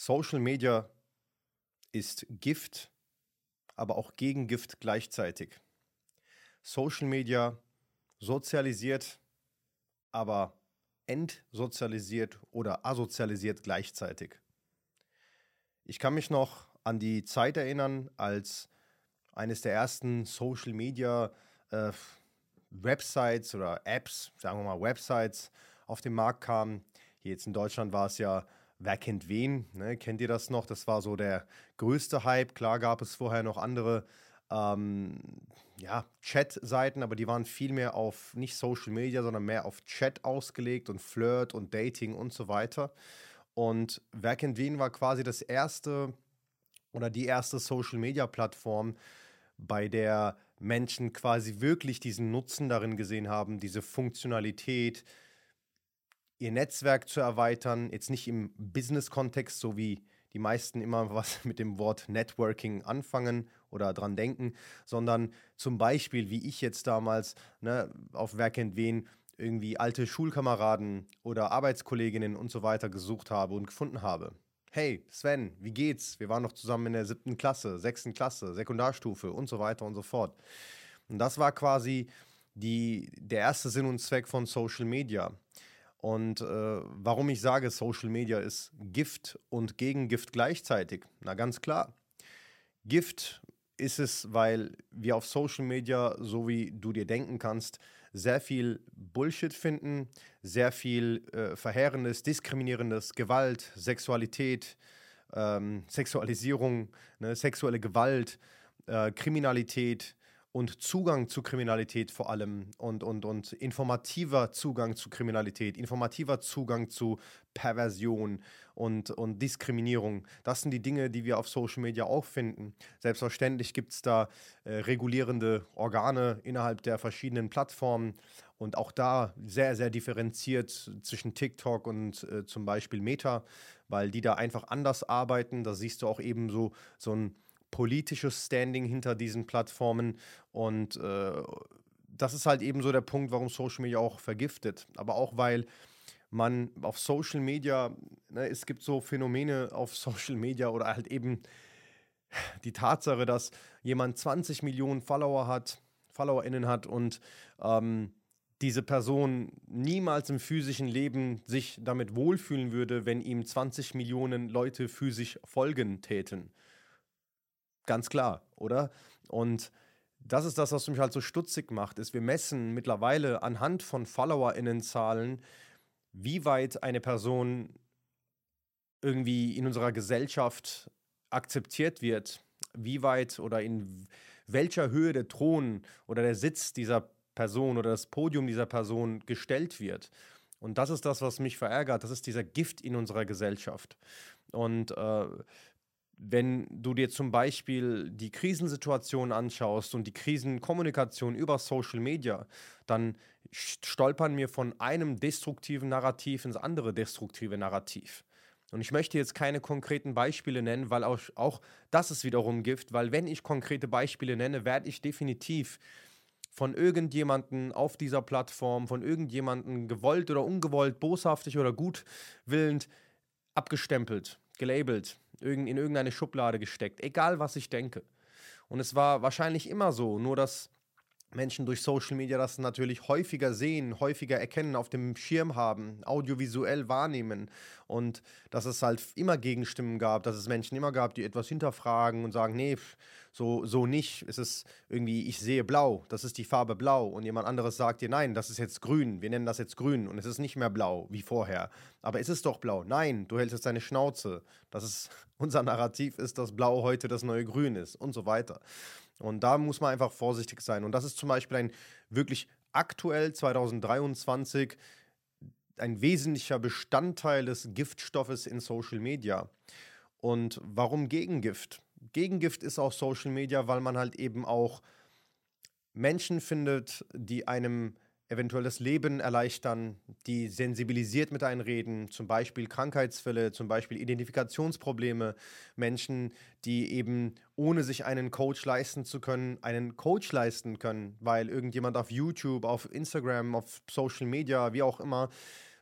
Social Media ist Gift, aber auch Gegengift gleichzeitig. Social Media sozialisiert, aber entsozialisiert oder asozialisiert gleichzeitig. Ich kann mich noch an die Zeit erinnern, als eines der ersten Social Media äh, Websites oder Apps, sagen wir mal Websites, auf den Markt kamen. Hier jetzt in Deutschland war es ja Wer kennt wen? Ne? Kennt ihr das noch? Das war so der größte Hype. Klar gab es vorher noch andere ähm, ja, Chat-Seiten, aber die waren viel mehr auf nicht Social Media, sondern mehr auf Chat ausgelegt und Flirt und Dating und so weiter. Und Wer kennt wen war quasi das erste oder die erste Social Media Plattform, bei der Menschen quasi wirklich diesen Nutzen darin gesehen haben, diese Funktionalität, ihr Netzwerk zu erweitern, jetzt nicht im Business-Kontext, so wie die meisten immer was mit dem Wort Networking anfangen oder dran denken, sondern zum Beispiel, wie ich jetzt damals ne, auf Wer kennt wen irgendwie alte Schulkameraden oder Arbeitskolleginnen und so weiter gesucht habe und gefunden habe. Hey, Sven, wie geht's? Wir waren noch zusammen in der siebten Klasse, sechsten Klasse, Sekundarstufe und so weiter und so fort. Und das war quasi die, der erste Sinn und Zweck von Social Media. Und äh, warum ich sage, Social Media ist Gift und Gegengift gleichzeitig? Na ganz klar. Gift ist es, weil wir auf Social Media, so wie du dir denken kannst, sehr viel Bullshit finden, sehr viel äh, Verheerendes, Diskriminierendes, Gewalt, Sexualität, ähm, Sexualisierung, ne, sexuelle Gewalt, äh, Kriminalität, und Zugang zu Kriminalität vor allem und, und, und informativer Zugang zu Kriminalität, informativer Zugang zu Perversion und, und Diskriminierung. Das sind die Dinge, die wir auf Social Media auch finden. Selbstverständlich gibt es da äh, regulierende Organe innerhalb der verschiedenen Plattformen und auch da sehr, sehr differenziert zwischen TikTok und äh, zum Beispiel Meta, weil die da einfach anders arbeiten. Da siehst du auch eben so, so ein politisches Standing hinter diesen Plattformen und äh, das ist halt eben so der Punkt, warum Social Media auch vergiftet. Aber auch weil man auf Social Media, ne, es gibt so Phänomene auf Social Media oder halt eben die Tatsache, dass jemand 20 Millionen Follower hat, FollowerInnen hat und ähm, diese Person niemals im physischen Leben sich damit wohlfühlen würde, wenn ihm 20 Millionen Leute physisch folgen täten. Ganz klar, oder? Und das ist das, was mich halt so stutzig macht, ist, wir messen mittlerweile anhand von FollowerInnen-Zahlen, wie weit eine Person irgendwie in unserer Gesellschaft akzeptiert wird, wie weit oder in welcher Höhe der Thron oder der Sitz dieser Person oder das Podium dieser Person gestellt wird. Und das ist das, was mich verärgert. Das ist dieser Gift in unserer Gesellschaft. Und äh, wenn du dir zum Beispiel die Krisensituation anschaust und die Krisenkommunikation über Social Media, dann stolpern wir von einem destruktiven Narrativ ins andere destruktive Narrativ. Und ich möchte jetzt keine konkreten Beispiele nennen, weil auch, auch das ist wiederum Gift, weil wenn ich konkrete Beispiele nenne, werde ich definitiv von irgendjemanden auf dieser Plattform, von irgendjemanden gewollt oder ungewollt, boshaftig oder gutwillend abgestempelt, gelabelt in irgendeine Schublade gesteckt, egal was ich denke. Und es war wahrscheinlich immer so, nur dass Menschen durch Social Media das natürlich häufiger sehen, häufiger erkennen, auf dem Schirm haben, audiovisuell wahrnehmen und dass es halt immer Gegenstimmen gab, dass es Menschen immer gab, die etwas hinterfragen und sagen, nee, so, so nicht. Es ist irgendwie, ich sehe blau, das ist die Farbe blau und jemand anderes sagt dir, nein, das ist jetzt grün, wir nennen das jetzt grün und es ist nicht mehr blau wie vorher. Aber es ist doch blau. Nein, du hältst jetzt deine Schnauze. Das ist, unser Narrativ ist, dass blau heute das neue grün ist und so weiter. Und da muss man einfach vorsichtig sein. Und das ist zum Beispiel ein wirklich aktuell 2023 ein wesentlicher Bestandteil des Giftstoffes in Social Media. Und warum Gegengift? Gegengift ist auch Social Media, weil man halt eben auch Menschen findet, die einem eventuell das Leben erleichtern, die sensibilisiert mit einreden, zum Beispiel Krankheitsfälle, zum Beispiel Identifikationsprobleme, Menschen, die eben ohne sich einen Coach leisten zu können, einen Coach leisten können, weil irgendjemand auf YouTube, auf Instagram, auf Social Media, wie auch immer,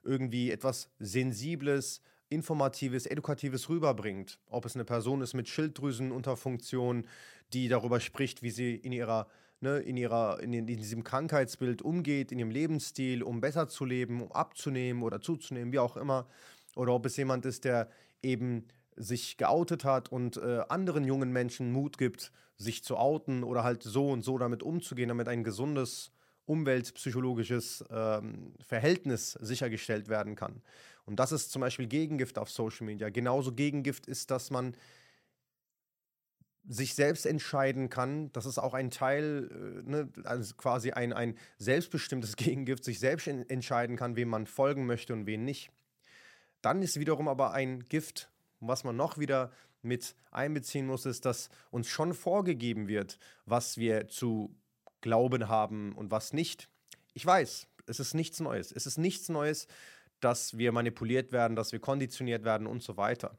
irgendwie etwas Sensibles Informatives, Edukatives rüberbringt. Ob es eine Person ist mit Schilddrüsenunterfunktion, die darüber spricht, wie sie in ihrer Ne, in, ihrer, in, in, diesem Krankheitsbild umgeht, in ihrem Lebensstil, um besser zu leben, um abzunehmen oder zuzunehmen, wie auch immer. Oder ob es jemand ist, der eben sich geoutet hat und äh, anderen jungen Menschen Mut gibt, sich zu outen oder halt so und so damit umzugehen, damit ein gesundes umweltpsychologisches ähm, Verhältnis sichergestellt werden kann. Und das ist zum Beispiel Gegengift auf Social Media. Genauso Gegengift ist, dass man sich selbst entscheiden kann. Das ist auch ein Teil, äh, ne, also quasi ein, ein selbstbestimmtes Gegengift, sich selbst entscheiden kann, wem man folgen möchte und wen nicht. Dann ist wiederum aber ein Gift, was man noch wieder mit einbeziehen muss, ist, dass uns schon vorgegeben wird, was wir zu glauben haben und was nicht. Ich weiß, es ist nichts Neues. Es ist nichts Neues, dass wir manipuliert werden, dass wir konditioniert werden und so weiter.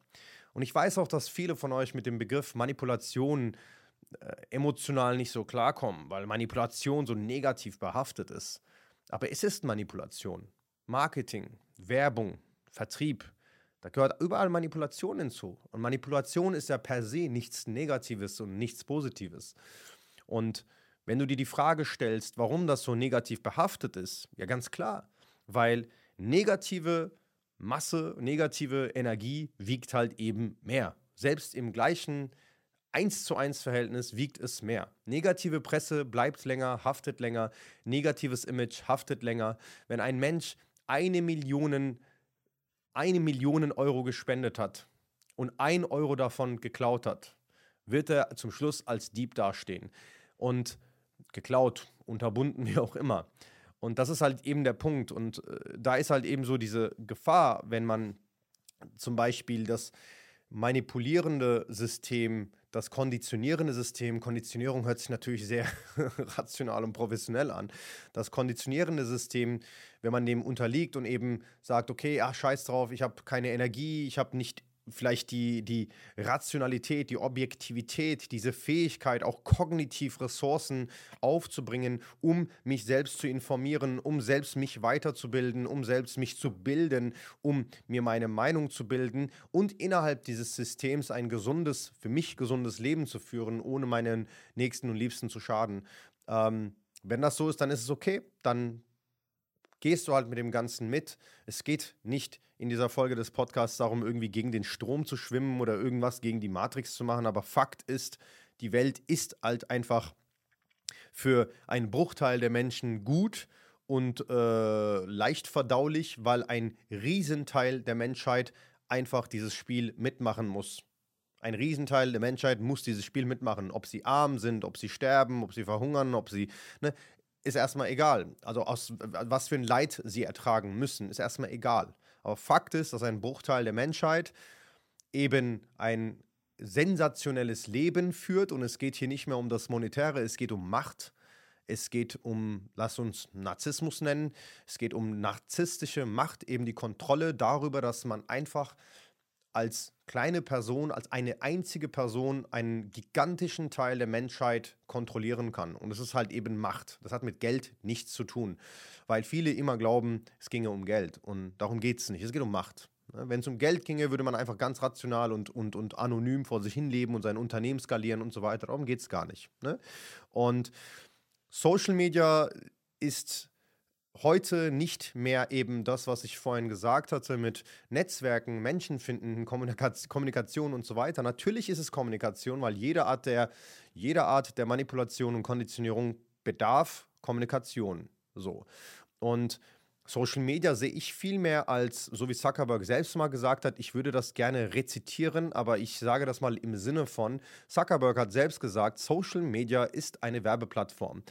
Und ich weiß auch, dass viele von euch mit dem Begriff Manipulation äh, emotional nicht so klarkommen, weil Manipulation so negativ behaftet ist. Aber es ist Manipulation. Marketing, Werbung, Vertrieb, da gehört überall Manipulation hinzu. Und Manipulation ist ja per se nichts Negatives und nichts Positives. Und wenn du dir die Frage stellst, warum das so negativ behaftet ist, ja ganz klar, weil negative Masse, negative Energie wiegt halt eben mehr. Selbst im gleichen 1 zu 1 Verhältnis wiegt es mehr. Negative Presse bleibt länger, haftet länger, negatives Image haftet länger. Wenn ein Mensch eine Million eine Million Euro gespendet hat und ein Euro davon geklaut hat, wird er zum Schluss als Dieb dastehen. Und geklaut, unterbunden, wie auch immer. Und das ist halt eben der Punkt. Und äh, da ist halt eben so diese Gefahr, wenn man zum Beispiel das manipulierende System, das konditionierende System, Konditionierung hört sich natürlich sehr rational und professionell an. Das konditionierende System, wenn man dem unterliegt und eben sagt, okay, ach scheiß drauf, ich habe keine Energie, ich habe nicht vielleicht die, die Rationalität, die Objektivität, diese Fähigkeit, auch kognitiv Ressourcen aufzubringen, um mich selbst zu informieren, um selbst mich weiterzubilden, um selbst mich zu bilden, um mir meine Meinung zu bilden und innerhalb dieses Systems ein gesundes, für mich gesundes Leben zu führen, ohne meinen Nächsten und Liebsten zu schaden. Ähm, wenn das so ist, dann ist es okay, dann gehst du halt mit dem Ganzen mit. Es geht nicht in dieser Folge des Podcasts darum, irgendwie gegen den Strom zu schwimmen oder irgendwas gegen die Matrix zu machen, aber Fakt ist, die Welt ist halt einfach für einen Bruchteil der Menschen gut und äh, leicht verdaulich, weil ein Riesenteil der Menschheit einfach dieses Spiel mitmachen muss. Ein Riesenteil der Menschheit muss dieses Spiel mitmachen. Ob sie arm sind, ob sie sterben, ob sie verhungern, ob sie. Ne, ist erstmal egal. Also aus was für ein Leid sie ertragen müssen, ist erstmal egal. Aber Fakt ist, dass ein Bruchteil der Menschheit eben ein sensationelles Leben führt und es geht hier nicht mehr um das Monetäre, es geht um Macht. Es geht um, lass uns Narzissmus nennen, es geht um narzisstische Macht, eben die Kontrolle darüber, dass man einfach als kleine Person, als eine einzige Person einen gigantischen Teil der Menschheit kontrollieren kann. Und es ist halt eben Macht. Das hat mit Geld nichts zu tun, weil viele immer glauben, es ginge um Geld. Und darum geht es nicht. Es geht um Macht. Ne, wenn es um Geld ginge, würde man einfach ganz rational und, und, und anonym vor sich hinleben und sein Unternehmen skalieren und so weiter. Darum geht es gar nicht. Ne? Und Social Media ist heute nicht mehr eben das, was ich vorhin gesagt hatte, mit Netzwerken, Menschen finden, Kommunikation und so weiter. Natürlich ist es Kommunikation, weil jede Art der, jede Art der Manipulation und Konditionierung bedarf Kommunikation. So. Und Social Media sehe ich viel mehr als, so wie Zuckerberg selbst mal gesagt hat, ich würde das gerne rezitieren, aber ich sage das mal im Sinne von, Zuckerberg hat selbst gesagt, Social Media ist eine Werbeplattform.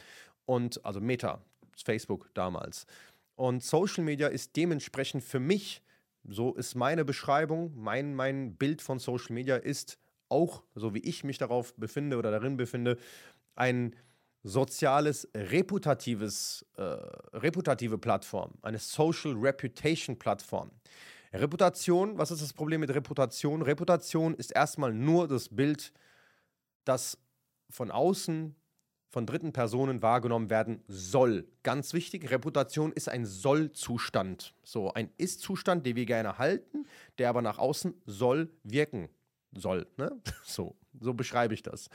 Und also Meta, Facebook damals. Und Social Media ist dementsprechend für mich, so ist meine Beschreibung, mein, mein Bild von Social Media ist auch, so wie ich mich darauf befinde oder darin befinde, ein soziales, reputatives, äh, reputative Plattform, eine Social Reputation Plattform. Reputation, was ist das Problem mit Reputation? Reputation ist erstmal nur das Bild, das von außen von dritten Personen wahrgenommen werden soll. Ganz wichtig, Reputation ist ein Soll-Zustand. So ein Ist-Zustand, den wir gerne halten, der aber nach außen soll wirken soll. Ne? So, so beschreibe ich das.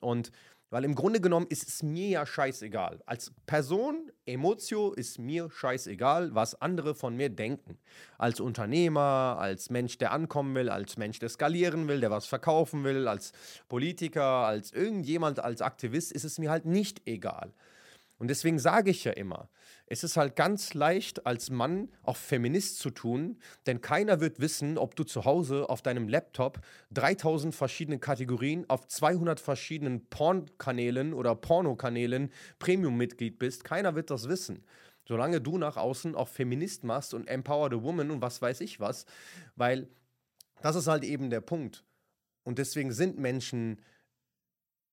Und weil im Grunde genommen ist es mir ja scheißegal. Als Person, Emotio, ist mir scheißegal, was andere von mir denken. Als Unternehmer, als Mensch, der ankommen will, als Mensch, der skalieren will, der was verkaufen will, als Politiker, als irgendjemand, als Aktivist, ist es mir halt nicht egal. Und deswegen sage ich ja immer, es ist halt ganz leicht als Mann auch Feminist zu tun, denn keiner wird wissen, ob du zu Hause auf deinem Laptop 3000 verschiedene Kategorien auf 200 verschiedenen Pornkanälen oder Pornokanälen Premium-Mitglied bist. Keiner wird das wissen. Solange du nach außen auch Feminist machst und Empower the Woman und was weiß ich was, weil das ist halt eben der Punkt. Und deswegen sind Menschen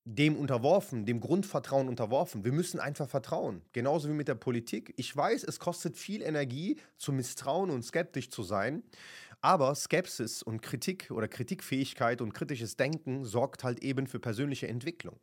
dem unterworfen, dem Grundvertrauen unterworfen. Wir müssen einfach vertrauen. Genauso wie mit der Politik. Ich weiß, es kostet viel Energie, zu misstrauen und skeptisch zu sein. Aber Skepsis und Kritik oder Kritikfähigkeit und kritisches Denken sorgt halt eben für persönliche Entwicklung.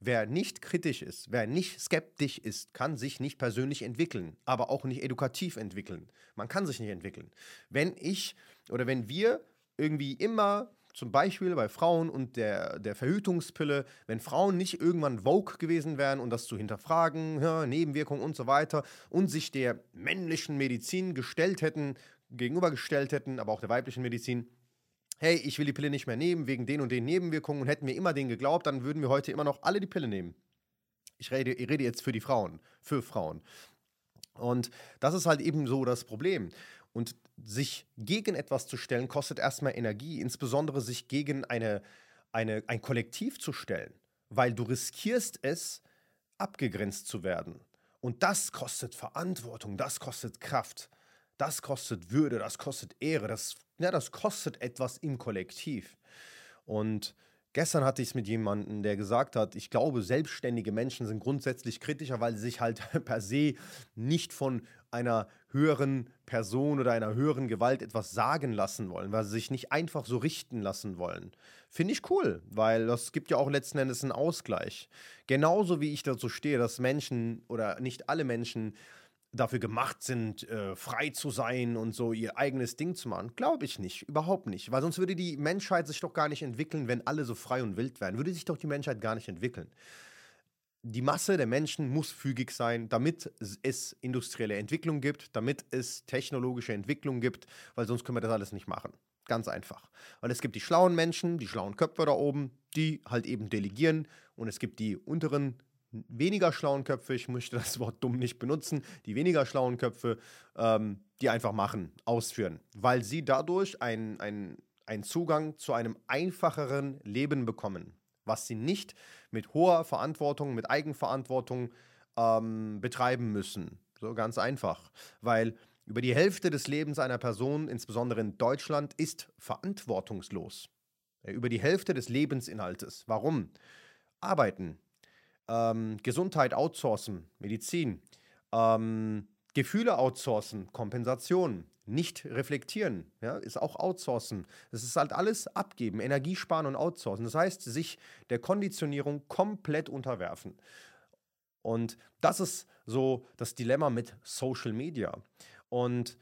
Wer nicht kritisch ist, wer nicht skeptisch ist, kann sich nicht persönlich entwickeln, aber auch nicht edukativ entwickeln. Man kann sich nicht entwickeln. Wenn ich oder wenn wir irgendwie immer zum Beispiel bei Frauen und der, der Verhütungspille, wenn Frauen nicht irgendwann Vogue gewesen wären und das zu hinterfragen, ja, Nebenwirkungen und so weiter, und sich der männlichen Medizin gestellt hätten, gegenübergestellt hätten, aber auch der weiblichen Medizin, hey, ich will die Pille nicht mehr nehmen wegen den und den Nebenwirkungen und hätten wir immer denen geglaubt, dann würden wir heute immer noch alle die Pille nehmen. Ich rede, ich rede jetzt für die Frauen, für Frauen. Und das ist halt eben so das Problem. Und sich gegen etwas zu stellen, kostet erstmal Energie, insbesondere sich gegen eine, eine, ein Kollektiv zu stellen, weil du riskierst es, abgegrenzt zu werden. Und das kostet Verantwortung, das kostet Kraft, das kostet Würde, das kostet Ehre, das, ja, das kostet etwas im Kollektiv. Und Gestern hatte ich es mit jemandem, der gesagt hat, ich glaube, selbstständige Menschen sind grundsätzlich kritischer, weil sie sich halt per se nicht von einer höheren Person oder einer höheren Gewalt etwas sagen lassen wollen, weil sie sich nicht einfach so richten lassen wollen. Finde ich cool, weil das gibt ja auch letzten Endes einen Ausgleich. Genauso wie ich dazu stehe, dass Menschen oder nicht alle Menschen dafür gemacht sind, äh, frei zu sein und so ihr eigenes Ding zu machen. Glaube ich nicht, überhaupt nicht. Weil sonst würde die Menschheit sich doch gar nicht entwickeln, wenn alle so frei und wild wären. Würde sich doch die Menschheit gar nicht entwickeln. Die Masse der Menschen muss fügig sein, damit es industrielle Entwicklung gibt, damit es technologische Entwicklung gibt, weil sonst können wir das alles nicht machen. Ganz einfach. Weil es gibt die schlauen Menschen, die schlauen Köpfe da oben, die halt eben delegieren und es gibt die unteren weniger schlauen Köpfe, ich möchte das Wort dumm nicht benutzen, die weniger schlauen Köpfe, ähm, die einfach machen, ausführen, weil sie dadurch einen ein Zugang zu einem einfacheren Leben bekommen, was sie nicht mit hoher Verantwortung, mit Eigenverantwortung ähm, betreiben müssen. So ganz einfach, weil über die Hälfte des Lebens einer Person, insbesondere in Deutschland, ist verantwortungslos. Über die Hälfte des Lebensinhaltes. Warum? Arbeiten, ähm, Gesundheit outsourcen, Medizin, ähm, Gefühle outsourcen, Kompensation, nicht reflektieren, ja, ist auch outsourcen. Das ist halt alles abgeben, Energie sparen und outsourcen. Das heißt, sich der Konditionierung komplett unterwerfen. Und das ist so das Dilemma mit Social Media. Und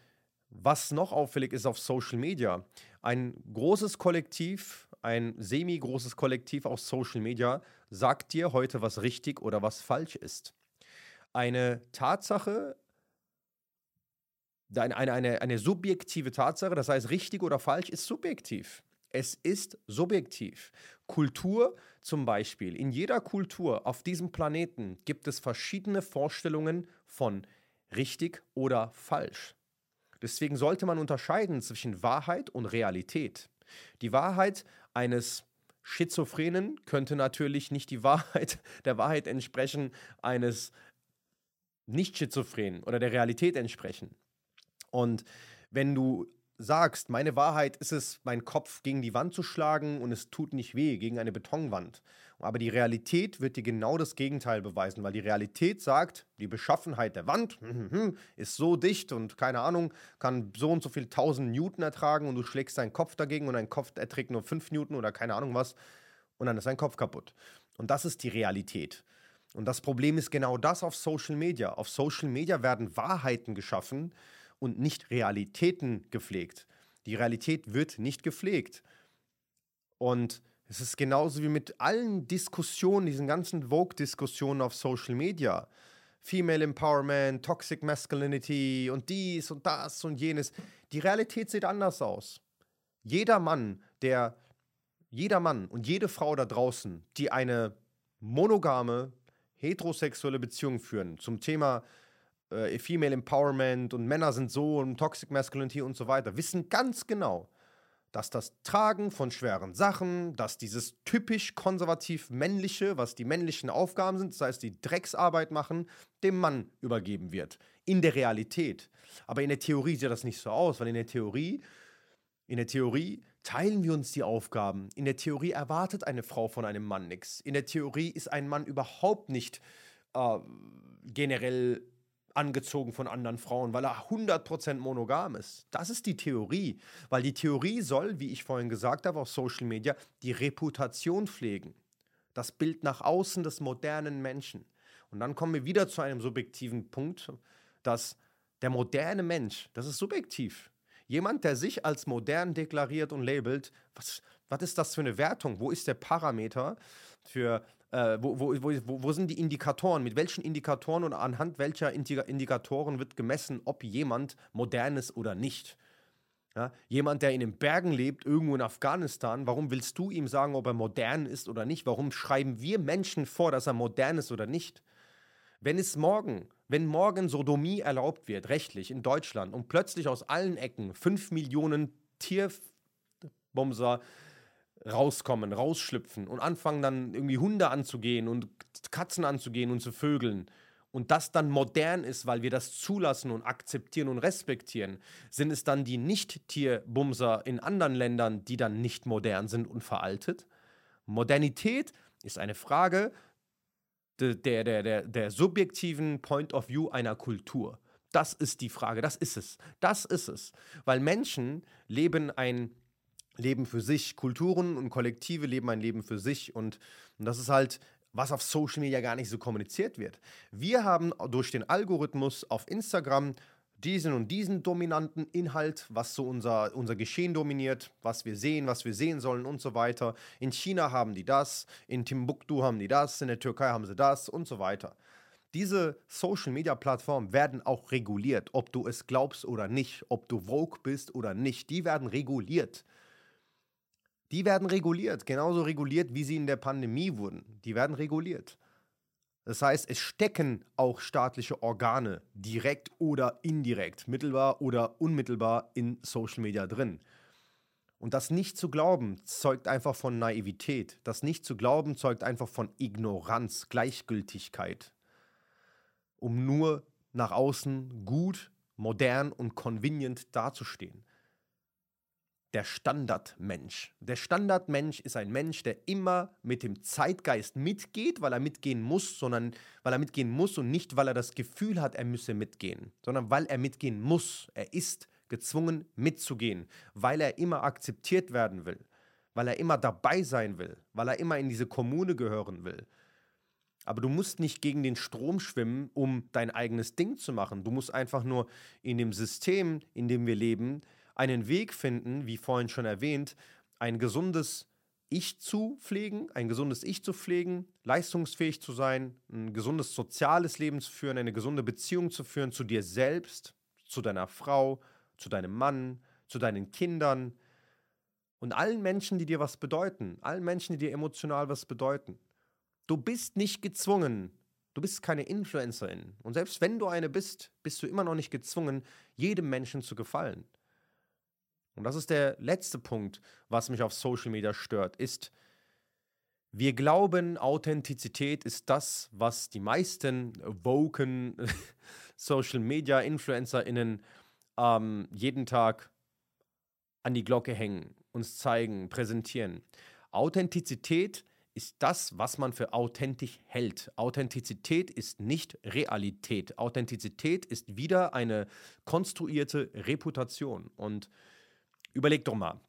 was noch auffällig ist auf Social Media, ein großes Kollektiv, ein semi-großes Kollektiv aus Social Media sagt dir heute, was richtig oder was falsch ist. Eine Tatsache, eine, eine, eine subjektive Tatsache, das heißt richtig oder falsch, ist subjektiv. Es ist subjektiv. Kultur zum Beispiel. In jeder Kultur auf diesem Planeten gibt es verschiedene Vorstellungen von richtig oder falsch. Deswegen sollte man unterscheiden zwischen Wahrheit und Realität. Die Wahrheit eines Schizophrenen könnte natürlich nicht die Wahrheit, der Wahrheit entsprechen eines Nicht-Schizophrenen oder der Realität entsprechen. Und wenn du sagst, meine Wahrheit ist es, meinen Kopf gegen die Wand zu schlagen und es tut nicht weh, gegen eine Betonwand. Aber die Realität wird dir genau das Gegenteil beweisen, weil die Realität sagt, die Beschaffenheit der Wand hm, hm, hm, ist so dicht und keine Ahnung, kann so und so viel tausend Newton ertragen und du schlägst deinen Kopf dagegen und dein Kopf erträgt nur fünf Newton oder keine Ahnung was und dann ist dein Kopf kaputt. Und das ist die Realität. Und das Problem ist genau das auf Social Media. Auf Social Media werden Wahrheiten geschaffen und nicht Realitäten gepflegt. Die Realität wird nicht gepflegt. Und es ist genauso wie mit allen Diskussionen, diesen ganzen Vogue-Diskussionen auf Social Media. Female Empowerment, Toxic Masculinity und dies und das und jenes. Die Realität sieht anders aus. Jeder Mann, der, jeder Mann und jede Frau da draußen, die eine monogame, heterosexuelle Beziehung führen zum Thema äh, Female Empowerment und Männer sind so und Toxic Masculinity und so weiter, wissen ganz genau, dass das Tragen von schweren Sachen, dass dieses typisch konservativ männliche, was die männlichen Aufgaben sind, das heißt die Drecksarbeit machen, dem Mann übergeben wird. In der Realität. Aber in der Theorie sieht das nicht so aus, weil in der Theorie, in der Theorie teilen wir uns die Aufgaben. In der Theorie erwartet eine Frau von einem Mann nichts. In der Theorie ist ein Mann überhaupt nicht äh, generell angezogen von anderen Frauen, weil er 100% monogam ist. Das ist die Theorie, weil die Theorie soll, wie ich vorhin gesagt habe, auf Social Media, die Reputation pflegen. Das Bild nach außen des modernen Menschen. Und dann kommen wir wieder zu einem subjektiven Punkt, dass der moderne Mensch, das ist subjektiv. Jemand, der sich als modern deklariert und labelt, was, was ist das für eine Wertung? Wo ist der Parameter für äh, wo, wo, wo, wo sind die Indikatoren? Mit welchen Indikatoren und anhand welcher Indikatoren wird gemessen, ob jemand modern ist oder nicht? Ja, jemand, der in den Bergen lebt, irgendwo in Afghanistan, warum willst du ihm sagen, ob er modern ist oder nicht? Warum schreiben wir Menschen vor, dass er modern ist oder nicht? Wenn es morgen, wenn morgen Sodomie erlaubt wird, rechtlich in Deutschland und plötzlich aus allen Ecken fünf Millionen Tierbomser rauskommen, rausschlüpfen und anfangen dann irgendwie Hunde anzugehen und Katzen anzugehen und zu vögeln und das dann modern ist, weil wir das zulassen und akzeptieren und respektieren, sind es dann die Nicht-Tierbumser in anderen Ländern, die dann nicht modern sind und veraltet? Modernität ist eine Frage der, der, der, der subjektiven Point of View einer Kultur. Das ist die Frage, das ist es. Das ist es. Weil Menschen leben ein leben für sich. Kulturen und Kollektive leben ein Leben für sich. Und, und das ist halt, was auf Social Media gar nicht so kommuniziert wird. Wir haben durch den Algorithmus auf Instagram diesen und diesen dominanten Inhalt, was so unser, unser Geschehen dominiert, was wir sehen, was wir sehen sollen und so weiter. In China haben die das, in Timbuktu haben die das, in der Türkei haben sie das und so weiter. Diese Social-Media-Plattformen werden auch reguliert, ob du es glaubst oder nicht, ob du Vogue bist oder nicht. Die werden reguliert. Die werden reguliert, genauso reguliert, wie sie in der Pandemie wurden. Die werden reguliert. Das heißt, es stecken auch staatliche Organe direkt oder indirekt, mittelbar oder unmittelbar in Social Media drin. Und das nicht zu glauben, zeugt einfach von Naivität. Das nicht zu glauben, zeugt einfach von Ignoranz, Gleichgültigkeit. Um nur nach außen gut, modern und convenient dazustehen der Standardmensch. Der Standardmensch ist ein Mensch, der immer mit dem Zeitgeist mitgeht, weil er mitgehen muss, sondern weil er mitgehen muss und nicht, weil er das Gefühl hat, er müsse mitgehen, sondern weil er mitgehen muss. Er ist gezwungen mitzugehen, weil er immer akzeptiert werden will, weil er immer dabei sein will, weil er immer in diese Kommune gehören will. Aber du musst nicht gegen den Strom schwimmen, um dein eigenes Ding zu machen. Du musst einfach nur in dem System, in dem wir leben, einen Weg finden, wie vorhin schon erwähnt, ein gesundes Ich zu pflegen, ein gesundes Ich zu pflegen, leistungsfähig zu sein, ein gesundes soziales Leben zu führen, eine gesunde Beziehung zu führen zu dir selbst, zu deiner Frau, zu deinem Mann, zu deinen Kindern und allen Menschen, die dir was bedeuten, allen Menschen, die dir emotional was bedeuten. Du bist nicht gezwungen, du bist keine Influencerin. Und selbst wenn du eine bist, bist du immer noch nicht gezwungen, jedem Menschen zu gefallen. Und das ist der letzte Punkt, was mich auf Social Media stört, ist, wir glauben, Authentizität ist das, was die meisten woken Social Media InfluencerInnen ähm, jeden Tag an die Glocke hängen, uns zeigen, präsentieren. Authentizität ist das, was man für authentisch hält. Authentizität ist nicht Realität. Authentizität ist wieder eine konstruierte Reputation. Und Überleg doch mal,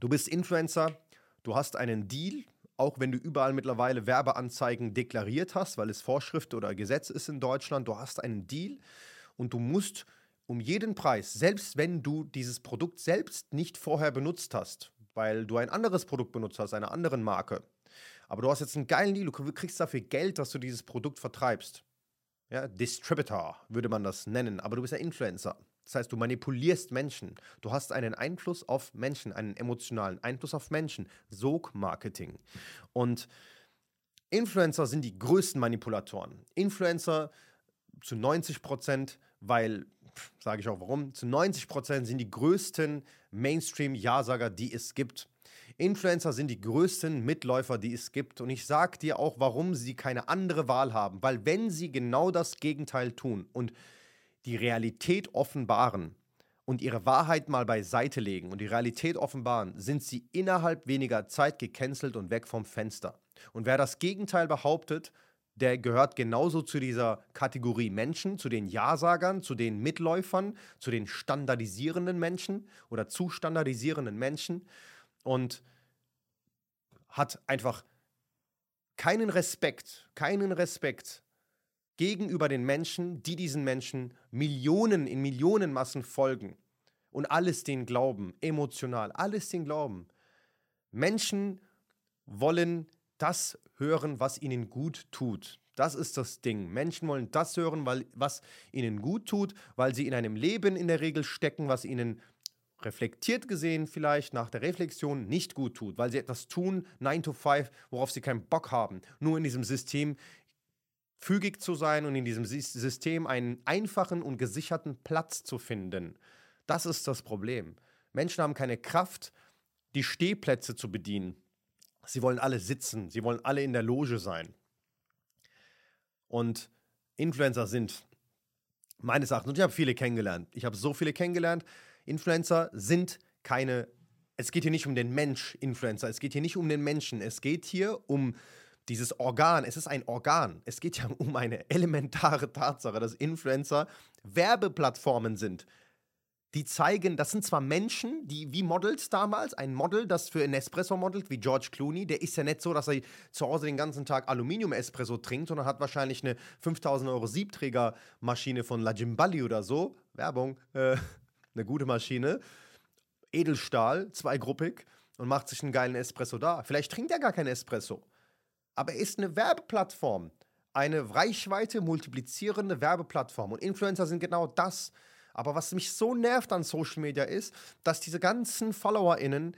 du bist Influencer, du hast einen Deal auch wenn du überall mittlerweile Werbeanzeigen deklariert hast, weil es Vorschrift oder Gesetz ist in Deutschland, du hast einen Deal und du musst um jeden Preis, selbst wenn du dieses Produkt selbst nicht vorher benutzt hast, weil du ein anderes Produkt benutzt hast, einer anderen Marke, aber du hast jetzt einen geilen Deal, du kriegst dafür Geld, dass du dieses Produkt vertreibst. Ja, Distributor würde man das nennen, aber du bist ja Influencer. Das heißt, du manipulierst Menschen. Du hast einen Einfluss auf Menschen, einen emotionalen Einfluss auf Menschen. Sog-Marketing. Und Influencer sind die größten Manipulatoren. Influencer zu 90 Prozent, weil, sage ich auch warum, zu 90 Prozent sind die größten Mainstream-Ja-Sager, die es gibt. Influencer sind die größten Mitläufer, die es gibt. Und ich sage dir auch, warum sie keine andere Wahl haben. Weil wenn sie genau das Gegenteil tun und die Realität offenbaren und ihre Wahrheit mal beiseite legen und die Realität offenbaren, sind sie innerhalb weniger Zeit gecancelt und weg vom Fenster. Und wer das Gegenteil behauptet, der gehört genauso zu dieser Kategorie Menschen, zu den Ja-Sagern, zu den Mitläufern, zu den standardisierenden Menschen oder zu standardisierenden Menschen und hat einfach keinen Respekt, keinen Respekt gegenüber den Menschen, die diesen Menschen Millionen in Millionenmassen folgen und alles den glauben, emotional, alles den glauben. Menschen wollen das hören, was ihnen gut tut. Das ist das Ding. Menschen wollen das hören, weil, was ihnen gut tut, weil sie in einem Leben in der Regel stecken, was ihnen reflektiert gesehen vielleicht nach der Reflexion nicht gut tut, weil sie etwas tun, 9 to 5, worauf sie keinen Bock haben, nur in diesem System fügig zu sein und in diesem System einen einfachen und gesicherten Platz zu finden. Das ist das Problem. Menschen haben keine Kraft, die Stehplätze zu bedienen. Sie wollen alle sitzen, sie wollen alle in der Loge sein. Und Influencer sind meines Erachtens, und ich habe viele kennengelernt, ich habe so viele kennengelernt, Influencer sind keine, es geht hier nicht um den Mensch Influencer, es geht hier nicht um den Menschen, es geht hier um dieses Organ, es ist ein Organ. Es geht ja um eine elementare Tatsache, dass Influencer Werbeplattformen sind. Die zeigen, das sind zwar Menschen, die wie Models damals, ein Model, das für ein Espresso modelt, wie George Clooney, der ist ja nicht so, dass er zu Hause den ganzen Tag Aluminium-Espresso trinkt, sondern hat wahrscheinlich eine 5000 Euro Siebträgermaschine von La Gimbali oder so. Werbung, äh, eine gute Maschine. Edelstahl, zweigruppig und macht sich einen geilen Espresso da. Vielleicht trinkt er gar keinen Espresso aber er ist eine Werbeplattform. Eine Reichweite multiplizierende Werbeplattform. Und Influencer sind genau das. Aber was mich so nervt an Social Media ist, dass diese ganzen FollowerInnen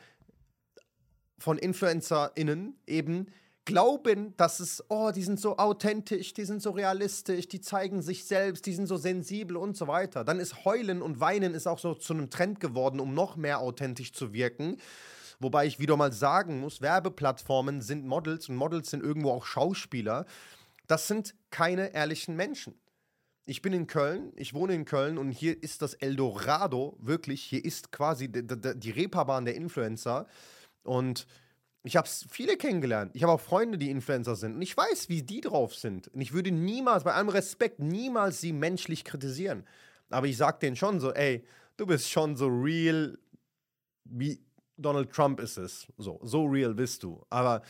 von InfluencerInnen eben glauben, dass es, oh, die sind so authentisch, die sind so realistisch, die zeigen sich selbst, die sind so sensibel und so weiter. Dann ist Heulen und Weinen ist auch so zu einem Trend geworden, um noch mehr authentisch zu wirken. Wobei ich wieder mal sagen muss, Werbeplattformen sind Models und Models sind irgendwo auch Schauspieler. Das sind keine ehrlichen Menschen. Ich bin in Köln, ich wohne in Köln und hier ist das Eldorado, wirklich, hier ist quasi die, Reeperbahn der Influencer. Und ich habe viele kennengelernt. Ich habe auch Freunde, die Influencer sind. Und ich weiß, wie die drauf sind. Und ich würde niemals, bei allem Respekt, niemals sie menschlich kritisieren. Aber ich sage denen schon so, ey, du bist schon so real, wie Donald Trump ist es. So, so real bist du. Aber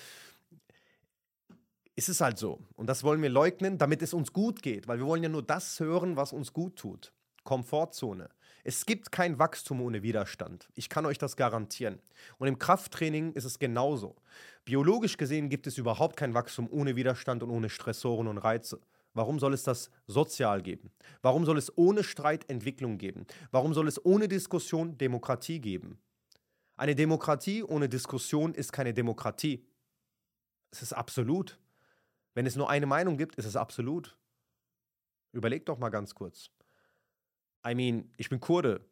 es ist halt so. Und das wollen wir leugnen, damit es uns gut geht. Weil wir wollen ja nur das hören, was uns gut tut. Komfortzone. Es gibt kein Wachstum ohne Widerstand. Ich kann euch das garantieren. Und im Krafttraining ist es genauso. Biologisch gesehen gibt es überhaupt kein Wachstum ohne Widerstand und ohne Stressoren und Reize. Warum soll es das sozial geben? Warum soll es ohne Streit Entwicklung geben? Warum soll es ohne Diskussion Demokratie geben? Eine Demokratie ohne Diskussion ist keine Demokratie. Es ist absolut. Wenn es nur eine Meinung gibt, ist es absolut. Überleg doch mal ganz kurz. I mean, ich bin Kurde.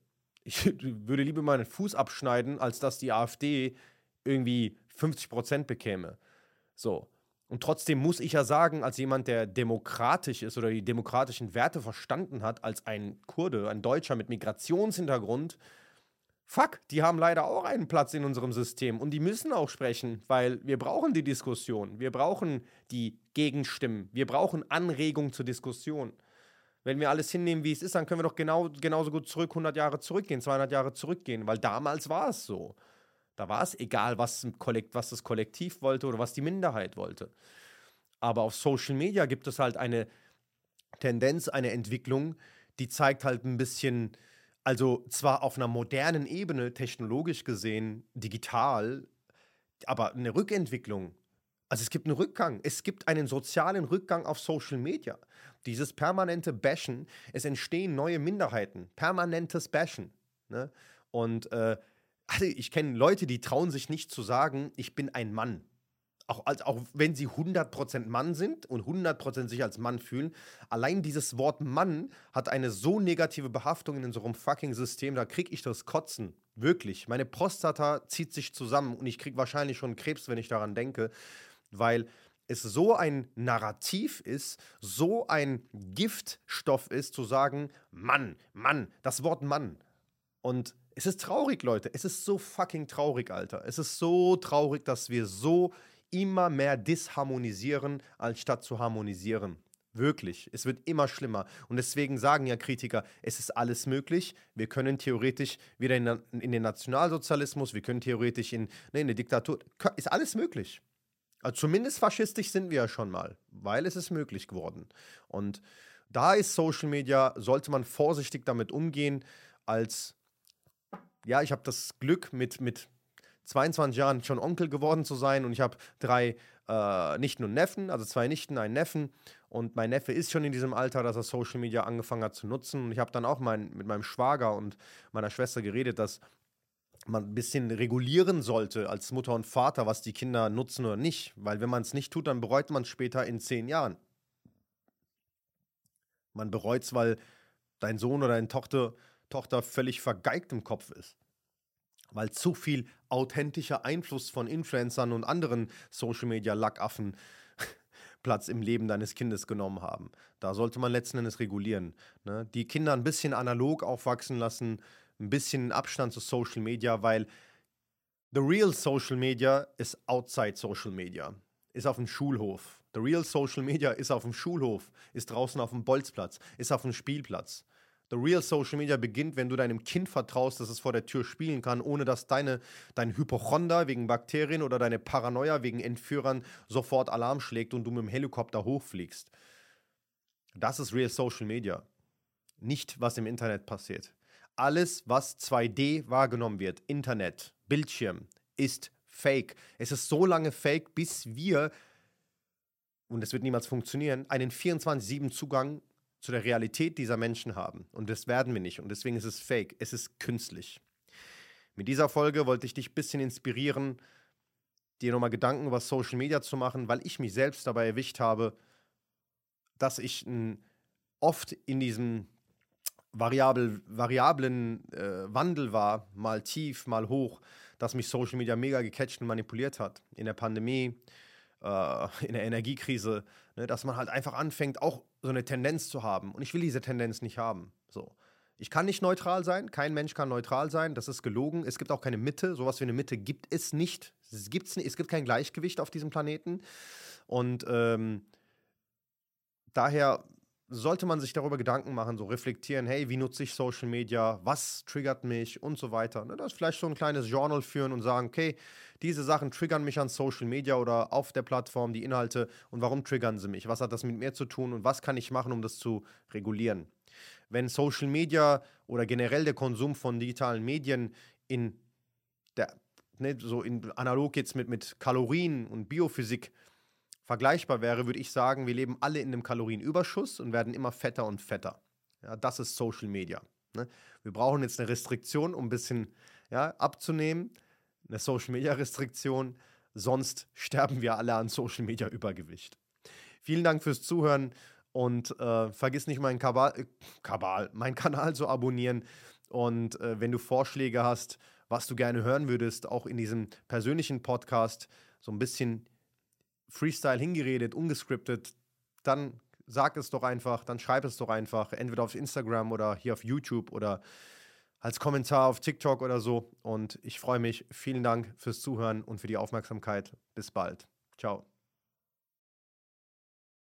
Ich würde lieber meinen Fuß abschneiden, als dass die AfD irgendwie 50 Prozent bekäme. So. Und trotzdem muss ich ja sagen, als jemand, der demokratisch ist oder die demokratischen Werte verstanden hat, als ein Kurde, ein Deutscher mit Migrationshintergrund, Fuck, die haben leider auch einen Platz in unserem System und die müssen auch sprechen, weil wir brauchen die Diskussion, wir brauchen die Gegenstimmen, wir brauchen Anregung zur Diskussion. Wenn wir alles hinnehmen, wie es ist, dann können wir doch genau, genauso gut zurück, 100 Jahre zurückgehen, 200 Jahre zurückgehen, weil damals war es so. Da war es egal, was, was das Kollektiv wollte oder was die Minderheit wollte. Aber auf Social Media gibt es halt eine Tendenz, eine Entwicklung, die zeigt halt ein bisschen, also zwar auf einer modernen Ebene, technologisch gesehen, digital, aber eine Rückentwicklung. Also es gibt einen Rückgang. Es gibt einen sozialen Rückgang auf Social Media. Dieses permanente Bashen, es entstehen neue Minderheiten. Permanentes Bashen. Ne? Und äh, also ich kenne Leute, die trauen sich nicht zu sagen, ich bin ein Mann auch, als, auch wenn sie 100% Mann sind und 100% sich als Mann fühlen, allein dieses Wort Mann hat eine so negative Behaftung in unserem fucking System, da krieg ich das Kotzen. Wirklich. Meine Prostata zieht sich zusammen und ich krieg wahrscheinlich schon Krebs, wenn ich daran denke, weil es so ein Narrativ ist, so ein Giftstoff ist, zu sagen, Mann, Mann, das Wort Mann. Und es ist traurig, Leute. Es ist so fucking traurig, Alter. Es ist so traurig, dass wir so immer mehr disharmonisieren, anstatt zu harmonisieren. Wirklich. Es wird immer schlimmer. Und deswegen sagen ja Kritiker, es ist alles möglich. Wir können theoretisch wieder in, in den Nationalsozialismus, wir können theoretisch in, ne, in eine Diktatur. Ist alles möglich. Also zumindest faschistisch sind wir ja schon mal, weil es ist möglich geworden. Und da ist Social Media, sollte man vorsichtig damit umgehen, als, ja, ich habe das Glück mit, mit 22 Jahren schon Onkel geworden zu sein und ich habe drei äh, Nichten und Neffen, also zwei Nichten, einen Neffen. Und mein Neffe ist schon in diesem Alter, dass er Social Media angefangen hat zu nutzen. Und ich habe dann auch mein, mit meinem Schwager und meiner Schwester geredet, dass man ein bisschen regulieren sollte als Mutter und Vater, was die Kinder nutzen oder nicht. Weil wenn man es nicht tut, dann bereut man es später in zehn Jahren. Man bereut es, weil dein Sohn oder deine Tochter, Tochter völlig vergeigt im Kopf ist weil zu viel authentischer Einfluss von Influencern und anderen Social Media Lackaffen Platz im Leben deines Kindes genommen haben. Da sollte man letzten Endes regulieren. Ne? Die Kinder ein bisschen analog aufwachsen lassen, ein bisschen Abstand zu Social Media, weil the real Social Media ist outside Social Media, ist auf dem Schulhof. The real Social Media ist auf dem Schulhof, ist draußen auf dem Bolzplatz, ist auf dem Spielplatz. The real Social Media beginnt, wenn du deinem Kind vertraust, dass es vor der Tür spielen kann, ohne dass deine, dein Hypochonder wegen Bakterien oder deine Paranoia wegen Entführern sofort Alarm schlägt und du mit dem Helikopter hochfliegst. Das ist real Social Media. Nicht, was im Internet passiert. Alles, was 2D wahrgenommen wird, Internet, Bildschirm, ist fake. Es ist so lange fake, bis wir, und es wird niemals funktionieren, einen 24-7-Zugang zu der Realität dieser Menschen haben. Und das werden wir nicht. Und deswegen ist es fake. Es ist künstlich. Mit dieser Folge wollte ich dich ein bisschen inspirieren, dir nochmal Gedanken über Social Media zu machen, weil ich mich selbst dabei erwischt habe, dass ich oft in diesem variabel, variablen äh, Wandel war, mal tief, mal hoch, dass mich Social Media mega gecatcht und manipuliert hat. In der Pandemie, äh, in der Energiekrise, ne, dass man halt einfach anfängt, auch so eine Tendenz zu haben. Und ich will diese Tendenz nicht haben. So. Ich kann nicht neutral sein, kein Mensch kann neutral sein, das ist gelogen. Es gibt auch keine Mitte, sowas wie eine Mitte gibt es nicht. Es, gibt's es gibt kein Gleichgewicht auf diesem Planeten. Und ähm, daher sollte man sich darüber Gedanken machen, so reflektieren, hey, wie nutze ich Social Media, was triggert mich und so weiter. Ne? Das vielleicht so ein kleines Journal führen und sagen, okay, diese Sachen triggern mich an Social Media oder auf der Plattform, die Inhalte und warum triggern sie mich? Was hat das mit mir zu tun und was kann ich machen, um das zu regulieren? Wenn Social Media oder generell der Konsum von digitalen Medien in der, ne, so in analog jetzt mit, mit Kalorien und Biophysik vergleichbar wäre, würde ich sagen, wir leben alle in einem Kalorienüberschuss und werden immer fetter und fetter. Ja, das ist Social Media. Ne? Wir brauchen jetzt eine Restriktion, um ein bisschen ja, abzunehmen, eine Social Media Restriktion, sonst sterben wir alle an Social Media Übergewicht. Vielen Dank fürs Zuhören und äh, vergiss nicht meinen Kabal, äh, Kabal, meinen Kanal zu abonnieren. Und äh, wenn du Vorschläge hast, was du gerne hören würdest, auch in diesem persönlichen Podcast, so ein bisschen Freestyle hingeredet, ungescriptet, dann sag es doch einfach, dann schreib es doch einfach, entweder auf Instagram oder hier auf YouTube oder als Kommentar auf TikTok oder so. Und ich freue mich. Vielen Dank fürs Zuhören und für die Aufmerksamkeit. Bis bald. Ciao.